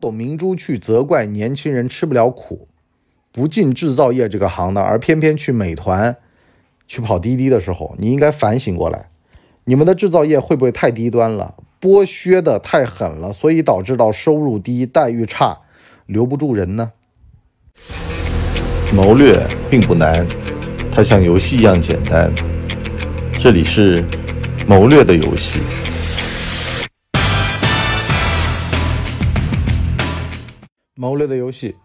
董明珠去责怪年轻人吃不了苦，不进制造业这个行当，而偏偏去美团去跑滴滴的时候，你应该反省过来，你们的制造业会不会太低端了，剥削的太狠了，所以导致到收入低、待遇差，留不住人呢？谋略并不难，它像游戏一样简单。这里是谋略的游戏。谋略的游戏，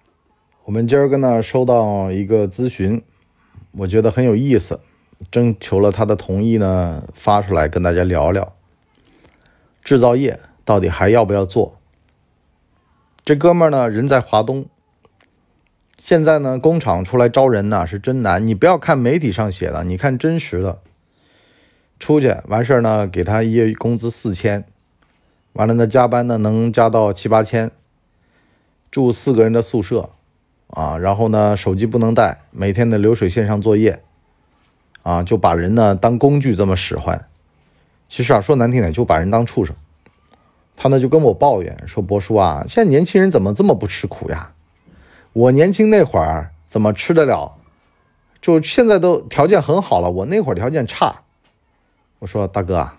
我们今儿个呢收到一个咨询，我觉得很有意思，征求了他的同意呢，发出来跟大家聊聊。制造业到底还要不要做？这哥们儿呢人在华东，现在呢工厂出来招人呢是真难。你不要看媒体上写的，你看真实的。出去完事儿呢，给他一月工资四千，完了呢加班呢能加到七八千。住四个人的宿舍，啊，然后呢，手机不能带，每天的流水线上作业，啊，就把人呢当工具这么使唤。其实啊，说难听点，就把人当畜生。他呢就跟我抱怨说：“博叔啊，现在年轻人怎么这么不吃苦呀？我年轻那会儿怎么吃得了？就现在都条件很好了，我那会儿条件差。”我说：“大哥啊，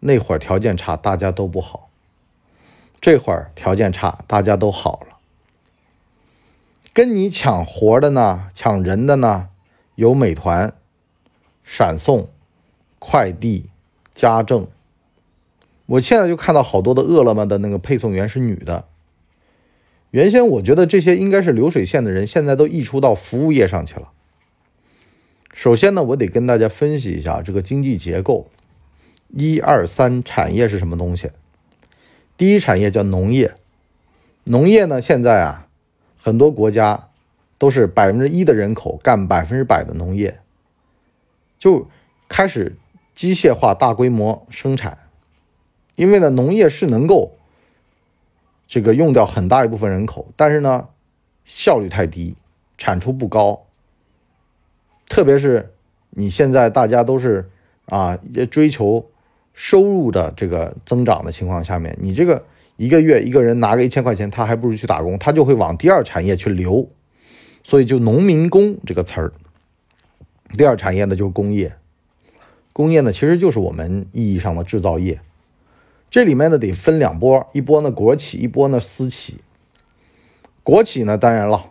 那会儿条件差，大家都不好；这会儿条件差，大家都好了。”跟你抢活的呢，抢人的呢，有美团、闪送、快递、家政。我现在就看到好多的饿了么的那个配送员是女的。原先我觉得这些应该是流水线的人，现在都溢出到服务业上去了。首先呢，我得跟大家分析一下这个经济结构，一二三产业是什么东西？第一产业叫农业，农业呢现在啊。很多国家都是百分之一的人口干百分之百的农业，就开始机械化大规模生产。因为呢，农业是能够这个用掉很大一部分人口，但是呢，效率太低，产出不高。特别是你现在大家都是啊，追求收入的这个增长的情况下面，你这个。一个月一个人拿个一千块钱，他还不如去打工，他就会往第二产业去流，所以就农民工这个词儿。第二产业呢就是工业，工业呢其实就是我们意义上的制造业。这里面呢得分两波，一波呢国企，一波呢私企。国企呢当然了，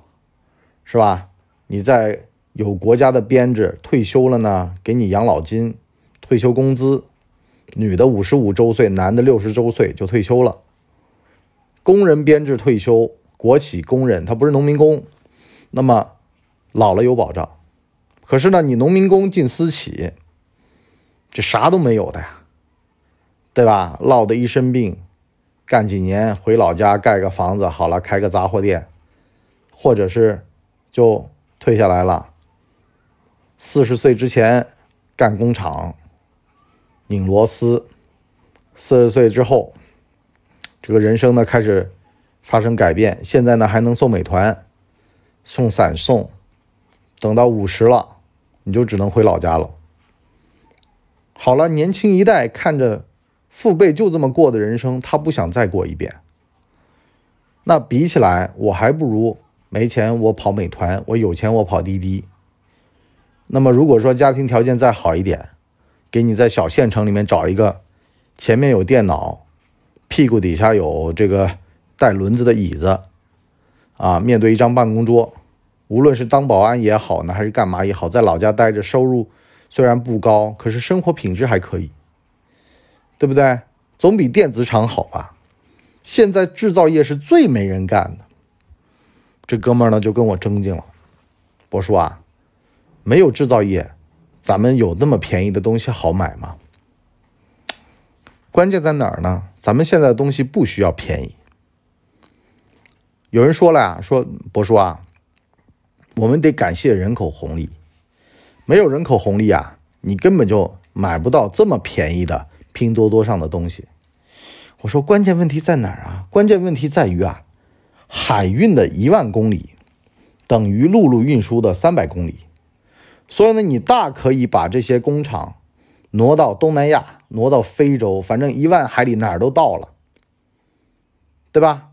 是吧？你在有国家的编制，退休了呢给你养老金、退休工资，女的五十五周岁，男的六十周岁就退休了。工人编制退休，国企工人他不是农民工，那么老了有保障。可是呢，你农民工进私企，这啥都没有的呀，对吧？落得一身病，干几年回老家盖个房子，好了开个杂货店，或者是就退下来了。四十岁之前干工厂，拧螺丝，四十岁之后。这个人生呢开始发生改变，现在呢还能送美团、送闪送，等到五十了，你就只能回老家了。好了，年轻一代看着父辈就这么过的人生，他不想再过一遍。那比起来，我还不如没钱我跑美团，我有钱我跑滴滴。那么如果说家庭条件再好一点，给你在小县城里面找一个，前面有电脑。屁股底下有这个带轮子的椅子，啊，面对一张办公桌，无论是当保安也好呢，还是干嘛也好，在老家待着，收入虽然不高，可是生活品质还可以，对不对？总比电子厂好吧？现在制造业是最没人干的，这哥们儿呢就跟我争竞了，我说啊，没有制造业，咱们有那么便宜的东西好买吗？关键在哪儿呢？咱们现在的东西不需要便宜。有人说了呀，说博叔啊，我们得感谢人口红利，没有人口红利啊，你根本就买不到这么便宜的拼多多上的东西。我说关键问题在哪儿啊？关键问题在于啊，海运的一万公里等于陆路运输的三百公里，所以呢，你大可以把这些工厂挪到东南亚。挪到非洲，反正一万海里哪儿都到了，对吧？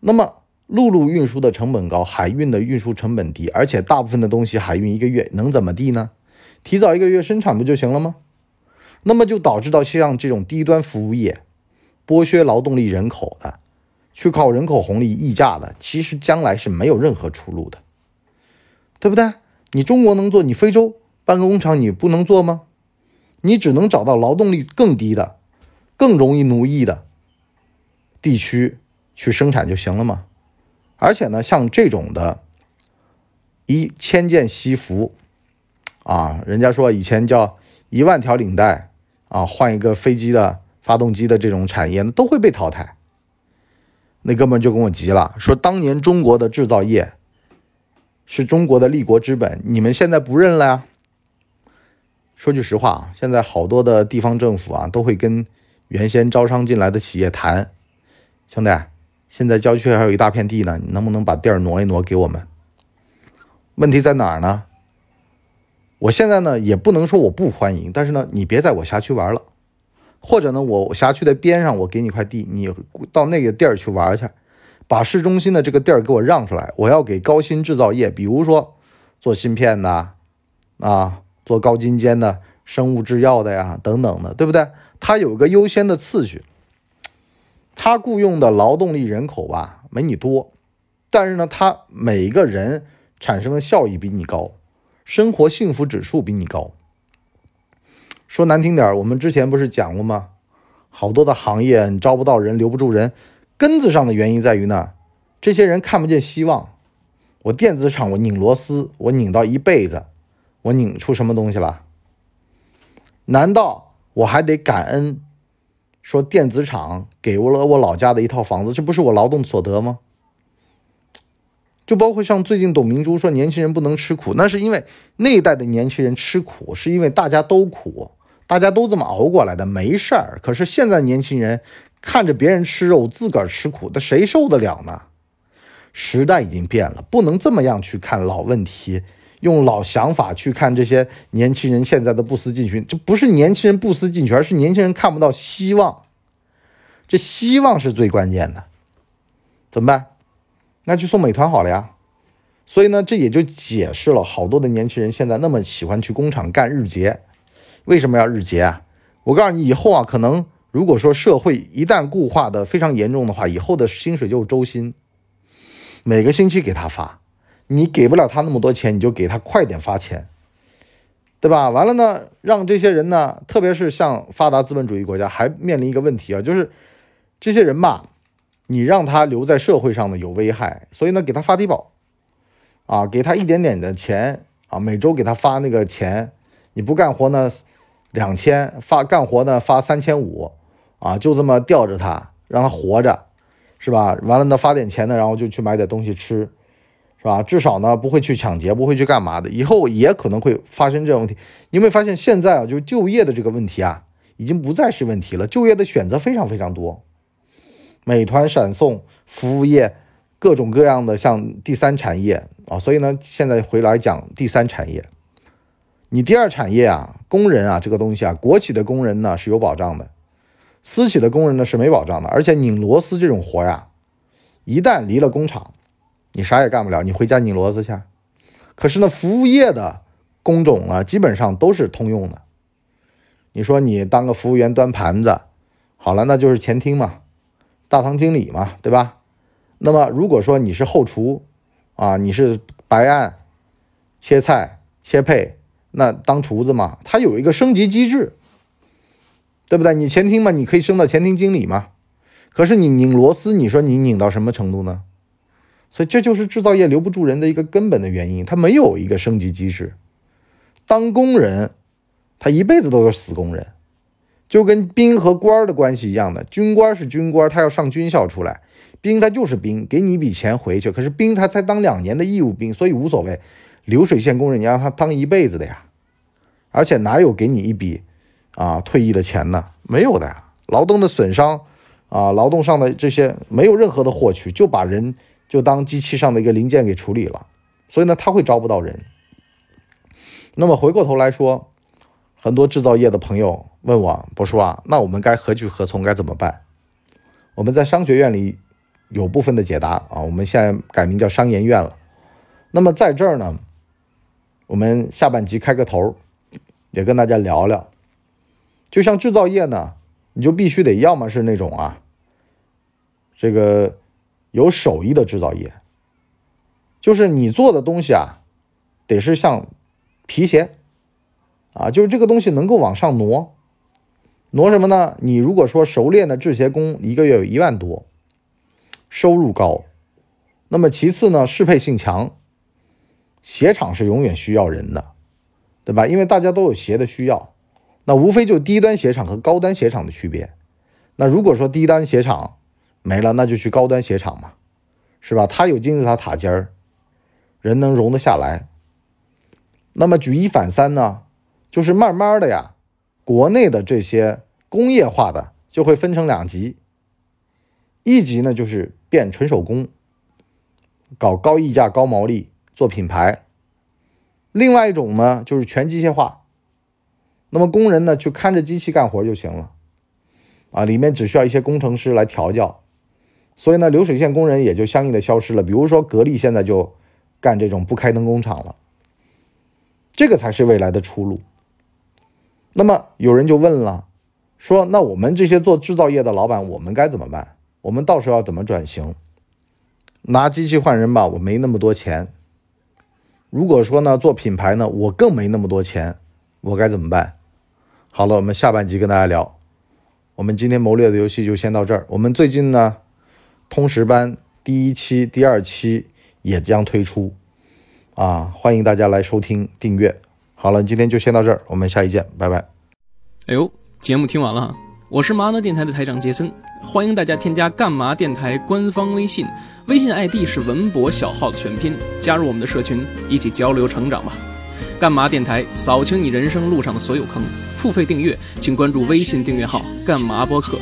那么陆路运输的成本高，海运的运输成本低，而且大部分的东西海运一个月能怎么地呢？提早一个月生产不就行了吗？那么就导致到像这种低端服务业，剥削劳动力人口的，去靠人口红利溢价的，其实将来是没有任何出路的，对不对？你中国能做，你非洲办个工厂你不能做吗？你只能找到劳动力更低的、更容易奴役的地区去生产就行了嘛。而且呢，像这种的，一千件西服，啊，人家说以前叫一万条领带。啊，换一个飞机的发动机的这种产业，都会被淘汰。那哥们就跟我急了，说当年中国的制造业是中国的立国之本，你们现在不认了呀？说句实话啊，现在好多的地方政府啊，都会跟原先招商进来的企业谈，兄弟，现在郊区还有一大片地呢，你能不能把地儿挪一挪给我们？问题在哪儿呢？我现在呢也不能说我不欢迎，但是呢，你别在我辖区玩了，或者呢，我辖区的边上我给你块地，你到那个地儿去玩去，把市中心的这个地儿给我让出来，我要给高新制造业，比如说做芯片的啊，做高精尖的生物制药的呀，等等的，对不对？它有个优先的次序，它雇佣的劳动力人口吧没你多，但是呢，它每一个人产生的效益比你高。生活幸福指数比你高。说难听点我们之前不是讲过吗？好多的行业你招不到人，留不住人，根子上的原因在于呢，这些人看不见希望。我电子厂，我拧螺丝，我拧到一辈子，我拧出什么东西了？难道我还得感恩说电子厂给了我老家的一套房子，这不是我劳动所得吗？就包括像最近董明珠说年轻人不能吃苦，那是因为那一代的年轻人吃苦，是因为大家都苦，大家都这么熬过来的，没事儿。可是现在年轻人看着别人吃肉，自个儿吃苦，那谁受得了呢？时代已经变了，不能这么样去看老问题，用老想法去看这些年轻人现在的不思进取。这不是年轻人不思进取，而是年轻人看不到希望。这希望是最关键的，怎么办？那去送美团好了呀，所以呢，这也就解释了好多的年轻人现在那么喜欢去工厂干日结。为什么要日结啊？我告诉你，以后啊，可能如果说社会一旦固化的非常严重的话，以后的薪水就是周薪，每个星期给他发，你给不了他那么多钱，你就给他快点发钱，对吧？完了呢，让这些人呢，特别是像发达资本主义国家，还面临一个问题啊，就是这些人吧。你让他留在社会上呢有危害，所以呢给他发低保，啊，给他一点点的钱啊，每周给他发那个钱，你不干活呢，两千发干活呢发三千五，啊，就这么吊着他，让他活着，是吧？完了呢发点钱呢，然后就去买点东西吃，是吧？至少呢不会去抢劫，不会去干嘛的。以后也可能会发生这种问题。你会发现现在啊，就就业的这个问题啊，已经不再是问题了，就业的选择非常非常多。美团、闪送服务业，各种各样的像第三产业啊，所以呢，现在回来讲第三产业。你第二产业啊，工人啊，这个东西啊，国企的工人呢是有保障的，私企的工人呢是没保障的。而且拧螺丝这种活呀，一旦离了工厂，你啥也干不了，你回家拧螺丝去。可是呢，服务业的工种啊，基本上都是通用的。你说你当个服务员端盘子，好了，那就是前厅嘛。大堂经理嘛，对吧？那么如果说你是后厨，啊，你是白案、切菜、切配，那当厨子嘛，他有一个升级机制，对不对？你前厅嘛，你可以升到前厅经理嘛。可是你拧螺丝，你说你拧到什么程度呢？所以这就是制造业留不住人的一个根本的原因，它没有一个升级机制。当工人，他一辈子都是死工人。就跟兵和官的关系一样的，军官是军官，他要上军校出来；兵他就是兵，给你一笔钱回去。可是兵他才当两年的义务兵，所以无所谓。流水线工人你让他当一辈子的呀，而且哪有给你一笔啊退役的钱呢？没有的呀。劳动的损伤啊，劳动上的这些没有任何的获取，就把人就当机器上的一个零件给处理了。所以呢，他会招不到人。那么回过头来说。很多制造业的朋友问我，博叔啊，那我们该何去何从？该怎么办？我们在商学院里有部分的解答啊。我们现在改名叫商研院了。那么在这儿呢，我们下半集开个头，也跟大家聊聊。就像制造业呢，你就必须得要么是那种啊，这个有手艺的制造业，就是你做的东西啊，得是像皮鞋啊，就是这个东西能够往上挪。挪什么呢？你如果说熟练的制鞋工一个月有一万多，收入高，那么其次呢，适配性强。鞋厂是永远需要人的，对吧？因为大家都有鞋的需要，那无非就低端鞋厂和高端鞋厂的区别。那如果说低端鞋厂没了，那就去高端鞋厂嘛，是吧？它有金字塔塔尖儿，人能容得下来。那么举一反三呢，就是慢慢的呀，国内的这些工业化的就会分成两级，一级呢就是变纯手工，搞高溢价、高毛利。做品牌，另外一种呢就是全机械化，那么工人呢就看着机器干活就行了，啊，里面只需要一些工程师来调教，所以呢流水线工人也就相应的消失了。比如说格力现在就干这种不开灯工厂了，这个才是未来的出路。那么有人就问了，说那我们这些做制造业的老板，我们该怎么办？我们到时候要怎么转型？拿机器换人吧，我没那么多钱。如果说呢，做品牌呢，我更没那么多钱，我该怎么办？好了，我们下半集跟大家聊。我们今天谋略的游戏就先到这儿。我们最近呢，通识班第一期、第二期也将推出，啊，欢迎大家来收听、订阅。好了，今天就先到这儿，我们下期见，拜拜。哎呦，节目听完了，我是麻辣电台的台长杰森。欢迎大家添加干嘛电台官方微信，微信 ID 是文博小号的全拼，加入我们的社群，一起交流成长吧。干嘛电台扫清你人生路上的所有坑，付费订阅请关注微信订阅号干嘛播客。